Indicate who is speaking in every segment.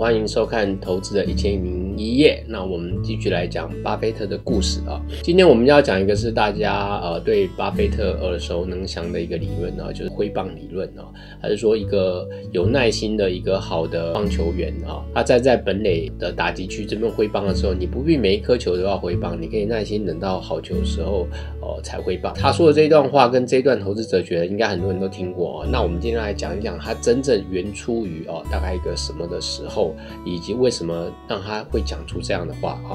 Speaker 1: 欢迎收看《投资的一千零一夜》。那我们继续来讲巴菲特的故事啊。今天我们要讲一个是大家呃对巴菲特耳熟能详的一个理论啊，就是挥棒理论啊。还是说一个有耐心的一个好的棒球员啊，他站在本垒的打击区这边挥棒的时候，你不必每一颗球都要挥棒，你可以耐心等到好球的时候才会棒。他说的这一段话跟这一段投资哲学，应该很多人都听过啊。那我们今天来讲一讲他真正原出于哦大概一个什么的。时候，以及为什么让他会讲出这样的话啊？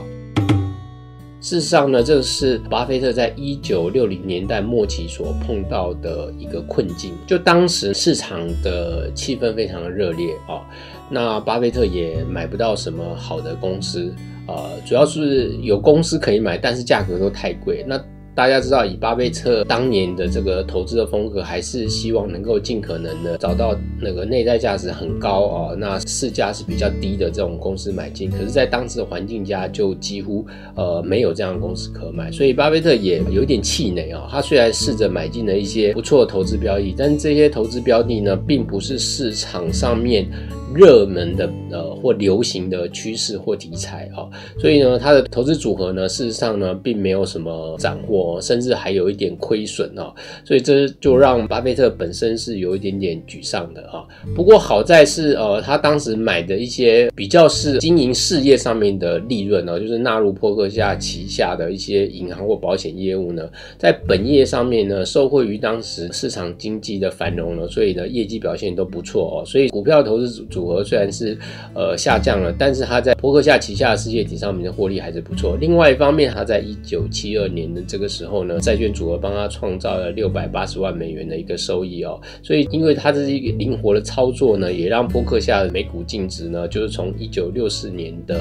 Speaker 1: 事实上呢，这是巴菲特在一九六零年代末期所碰到的一个困境。就当时市场的气氛非常的热烈啊，那巴菲特也买不到什么好的公司呃，主要是有公司可以买，但是价格都太贵。那大家知道，以巴菲特当年的这个投资的风格，还是希望能够尽可能的找到那个内在价值很高啊，那市价是比较低的这种公司买进。可是，在当时的环境下，就几乎呃没有这样的公司可买，所以巴菲特也有点气馁啊。他虽然试着买进了一些不错的投资标的，但这些投资标的呢，并不是市场上面。热门的呃或流行的趋势或题材啊，所以呢，它的投资组合呢，事实上呢，并没有什么斩获，甚至还有一点亏损啊，所以这就让巴菲特本身是有一点点沮丧的啊。不过好在是呃，他当时买的一些比较是经营事业上面的利润呢，就是纳入破克夏旗下的一些银行或保险业务呢，在本业上面呢，受惠于当时市场经济的繁荣呢，所以呢，业绩表现都不错哦。所以股票投资组。合虽然是呃下降了，但是它在伯克夏旗下的世界体上面的获利还是不错。另外一方面，它在一九七二年的这个时候呢，债券组合帮他创造了六百八十万美元的一个收益哦。所以，因为它这是一个灵活的操作呢，也让伯克夏的每股净值呢，就是从一九六四年的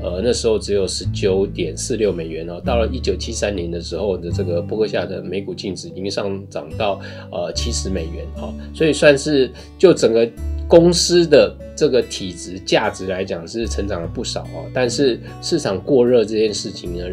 Speaker 1: 呃那时候只有十九点四六美元哦，到了一九七三年的时候的这个伯克夏的每股净值已经上涨到呃七十美元哦，所以算是就整个。公司的这个体质价值来讲是成长了不少哦，但是市场过热这件事情呢？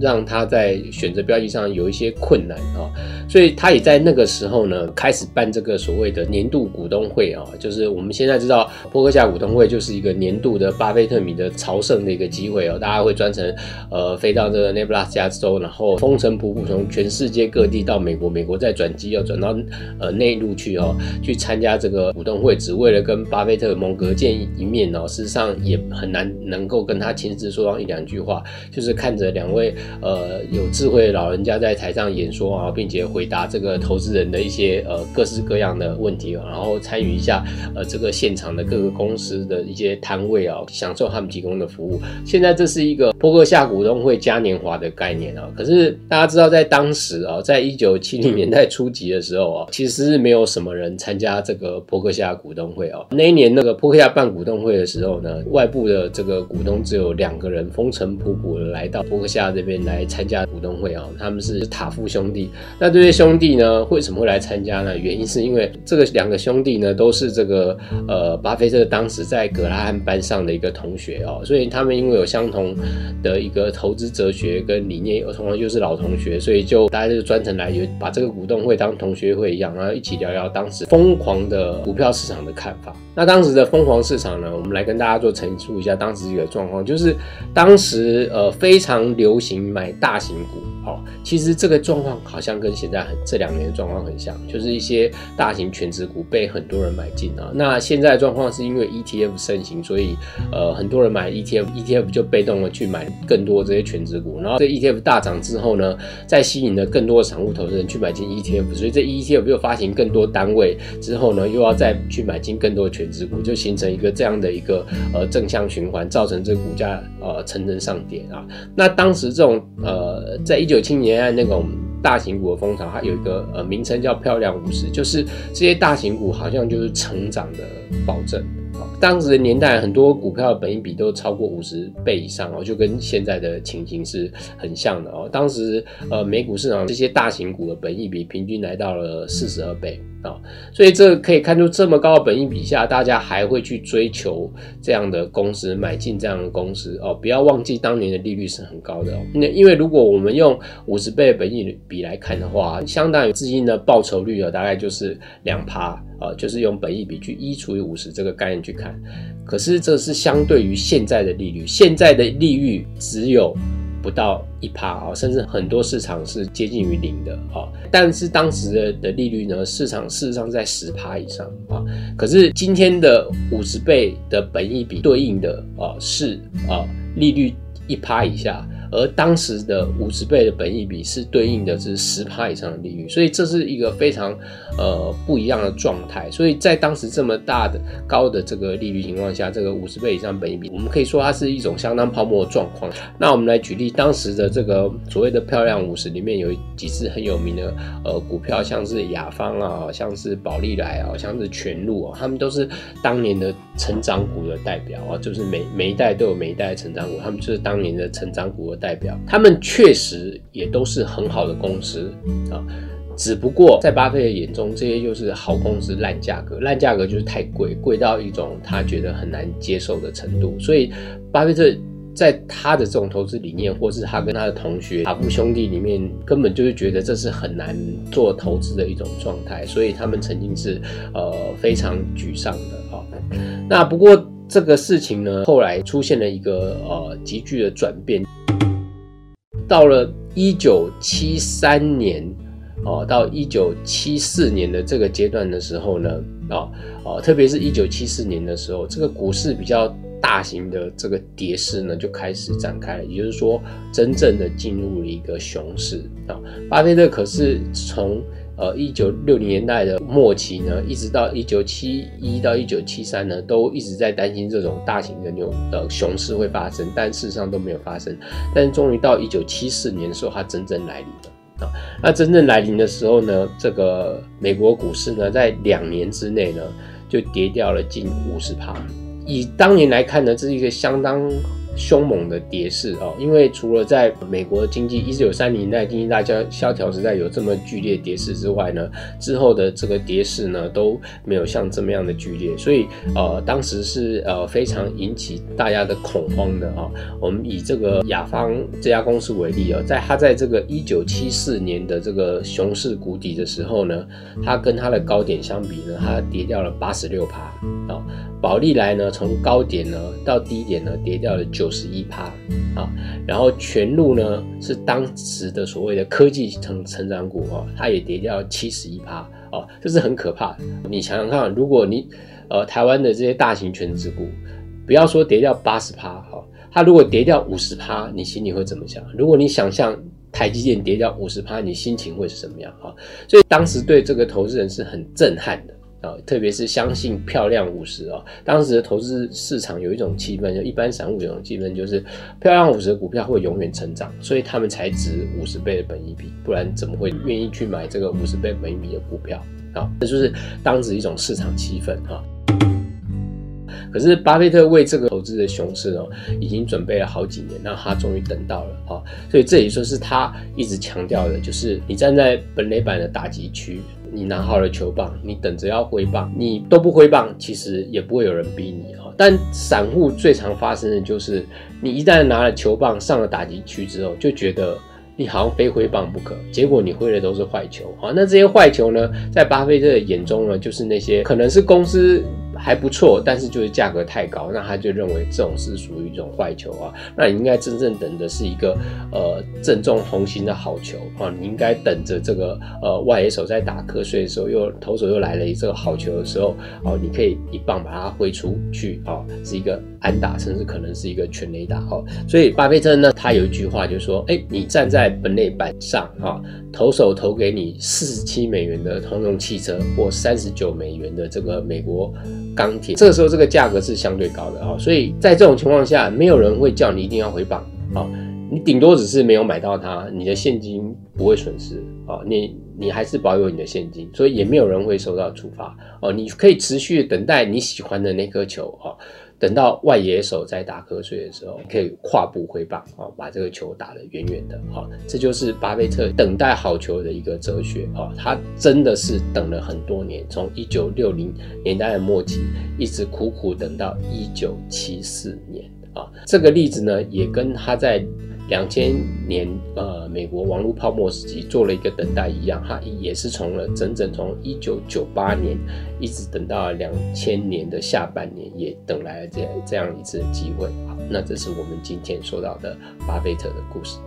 Speaker 1: 让他在选择标的上有一些困难啊，所以他也在那个时候呢，开始办这个所谓的年度股东会啊，就是我们现在知道，波克夏股东会就是一个年度的巴菲特米的朝圣的一个机会哦，大家会专程呃飞到这个内布拉斯加州，然后风尘仆仆从全世界各地到美国，美国再转机要转到呃内陆去哦，去参加这个股东会，只为了跟巴菲特蒙哥见一面哦，事实上也很难能够跟他亲自说上一两句话，就是看着两位。呃，有智慧的老人家在台上演说啊，并且回答这个投资人的一些呃各式各样的问题，然后参与一下呃这个现场的各个公司的一些摊位啊，享受他们提供的服务。现在这是一个波克夏股东会嘉年华的概念啊，可是大家知道，在当时啊，在一九七零年代初级的时候啊，其实是没有什么人参加这个波克夏股东会啊。那一年那个波克下办股东会的时候呢，外部的这个股东只有两个人，风尘仆仆的来到波克夏这边。来参加股东会啊，他们是塔夫兄弟。那这些兄弟呢，为什么会来参加呢？原因是因为这个两个兄弟呢，都是这个呃巴菲特当时在格拉汉班上的一个同学哦，所以他们因为有相同的一个投资哲学跟理念，同样又是老同学，所以就大家就专程来，把这个股东会当同学会一样，然后一起聊聊当时疯狂的股票市场的看法。那当时的疯狂市场呢，我们来跟大家做陈述一下当时一个状况，就是当时呃非常流行。买大型股，哦，其实这个状况好像跟现在很这两年的状况很像，就是一些大型全值股被很多人买进啊。那现在的状况是因为 ETF 盛行，所以呃很多人买 ETF，ETF 就被动的去买更多这些全值股。然后这 ETF 大涨之后呢，再吸引了更多的散户投资人去买进 ETF，所以这 ETF 又发行更多单位之后呢，又要再去买进更多的全值股，就形成成一个这样的一个呃正向循环，造成这股价呃层层上跌啊。那当时这种呃，在一九七零年代那种大型股的风潮，它有一个呃名称叫“漂亮五十”，就是这些大型股好像就是成长的保证。当时的年代，很多股票的本益比都超过五十倍以上哦，就跟现在的情形是很像的哦。当时呃，美股市场这些大型股的本益比平均来到了四十二倍。啊，所以这可以看出这么高的本益比下，大家还会去追求这样的公司，买进这样的公司哦。不要忘记当年的利率是很高的哦。那因为如果我们用五十倍的本益比来看的话，相当于资金的报酬率啊，大概就是两趴啊，就是用本益比去一除以五十这个概念。去看。可是这是相对于现在的利率，现在的利率只有不到一趴啊，甚至很多市场是接近于零的啊。但是当时的的利率呢，市场事实上在十趴以上啊。可是今天的五十倍的本益比对应的啊是啊利率一趴以下。而当时的五十倍的本益比是对应的是十趴以上的利率，所以这是一个非常呃不一样的状态。所以在当时这么大的高的这个利率情况下，这个五十倍以上本益比，我们可以说它是一种相当泡沫的状况。那我们来举例，当时的这个所谓的漂亮五十里面有几只很有名的呃股票，像是雅芳啊，像是宝利来啊，像是全路啊，他们都是当年的成长股的代表啊，就是每每一代都有每一代的成长股，他们就是当年的成长股的。代表他们确实也都是很好的公司啊，只不过在巴菲特眼中，这些就是好公司烂价格，烂价格就是太贵，贵到一种他觉得很难接受的程度。所以巴菲特在他的这种投资理念，或是他跟他的同学卡夫兄弟里面，根本就是觉得这是很难做投资的一种状态，所以他们曾经是呃非常沮丧的啊。那不过这个事情呢，后来出现了一个呃急剧的转变。到了一九七三年，哦，到一九七四年的这个阶段的时候呢，啊，哦，特别是一九七四年的时候，这个股市比较大型的这个跌势呢就开始展开，也就是说，真正的进入了一个熊市啊。巴菲特可是从呃，一九六零年代的末期呢，一直到一九七一到一九七三呢，都一直在担心这种大型的牛呃熊市会发生，但事实上都没有发生。但终于到一九七四年的时候，它真正来临了啊。那真正来临的时候呢，这个美国股市呢，在两年之内呢，就跌掉了近五十趴。以当年来看呢，这是一个相当。凶猛的跌势哦，因为除了在美国经济一九三零年代经济大萧萧条时代有这么剧烈跌势之外呢，之后的这个跌势呢都没有像这么样的剧烈，所以呃当时是呃非常引起大家的恐慌的啊。我们以这个雅芳这家公司为例啊，在它在这个一九七四年的这个熊市谷底的时候呢，它跟它的高点相比呢，它跌掉了八十六趴啊。宝利来呢，从高点呢到低点呢跌掉了九十一趴啊，然后全路呢是当时的所谓的科技成成长股哦，它也跌掉七十一趴哦，这是很可怕的。你想想看，如果你呃台湾的这些大型全职股，不要说跌掉八十趴哈，它如果跌掉五十趴，你心里会怎么想？如果你想象台积电跌掉五十趴，你心情会是什么样啊？所以当时对这个投资人是很震撼的。啊，特别是相信漂亮五十啊，当时的投资市场有一种气氛，就一般散户有一种气氛，就是漂亮五十的股票会永远成长，所以他们才值五十倍的本益比，不然怎么会愿意去买这个五十倍本益比的股票啊？这就是当时一种市场气氛啊。可是巴菲特为这个投资的熊市哦，已经准备了好几年，那他终于等到了啊，所以这也说是他一直强调的，就是你站在本垒板的打击区。你拿好了球棒，你等着要挥棒，你都不挥棒，其实也不会有人逼你啊。但散户最常发生的就是，你一旦拿了球棒上了打击区之后，就觉得你好像非挥棒不可，结果你挥的都是坏球啊。那这些坏球呢，在巴菲特的眼中呢，就是那些可能是公司。还不错，但是就是价格太高，那他就认为这种是属于一种坏球啊。那你应该真正等的是一个呃正中红心的好球啊。你应该等着这个呃外野手在打瞌睡的时候，又投手又来了一这个好球的时候，哦，你可以一棒把它挥出去啊，是一个安打，甚至可能是一个全垒打哦。所以巴菲特呢，他有一句话就是说，哎，你站在本垒板上啊，投手投给你四十七美元的通用汽车或三十九美元的这个美国。钢铁这个时候这个价格是相对高的啊，所以在这种情况下，没有人会叫你一定要回榜啊，你顶多只是没有买到它，你的现金不会损失啊，你你还是保有你的现金，所以也没有人会受到处罚哦，你可以持续等待你喜欢的那颗球啊。等到外野手在打瞌睡的时候，可以跨步挥棒啊，把这个球打得远远的啊，这就是巴菲特等待好球的一个哲学啊。他真的是等了很多年，从一九六零年代的末期一直苦苦等到一九七四年啊。这个例子呢，也跟他在两千年呃美国网络泡沫时期做了一个等待一样，哈也是从了整整从一九九八年一直等到两千年的下半年，也等来了这这样一次机会。好，那这是我们今天说到的巴菲特的故事。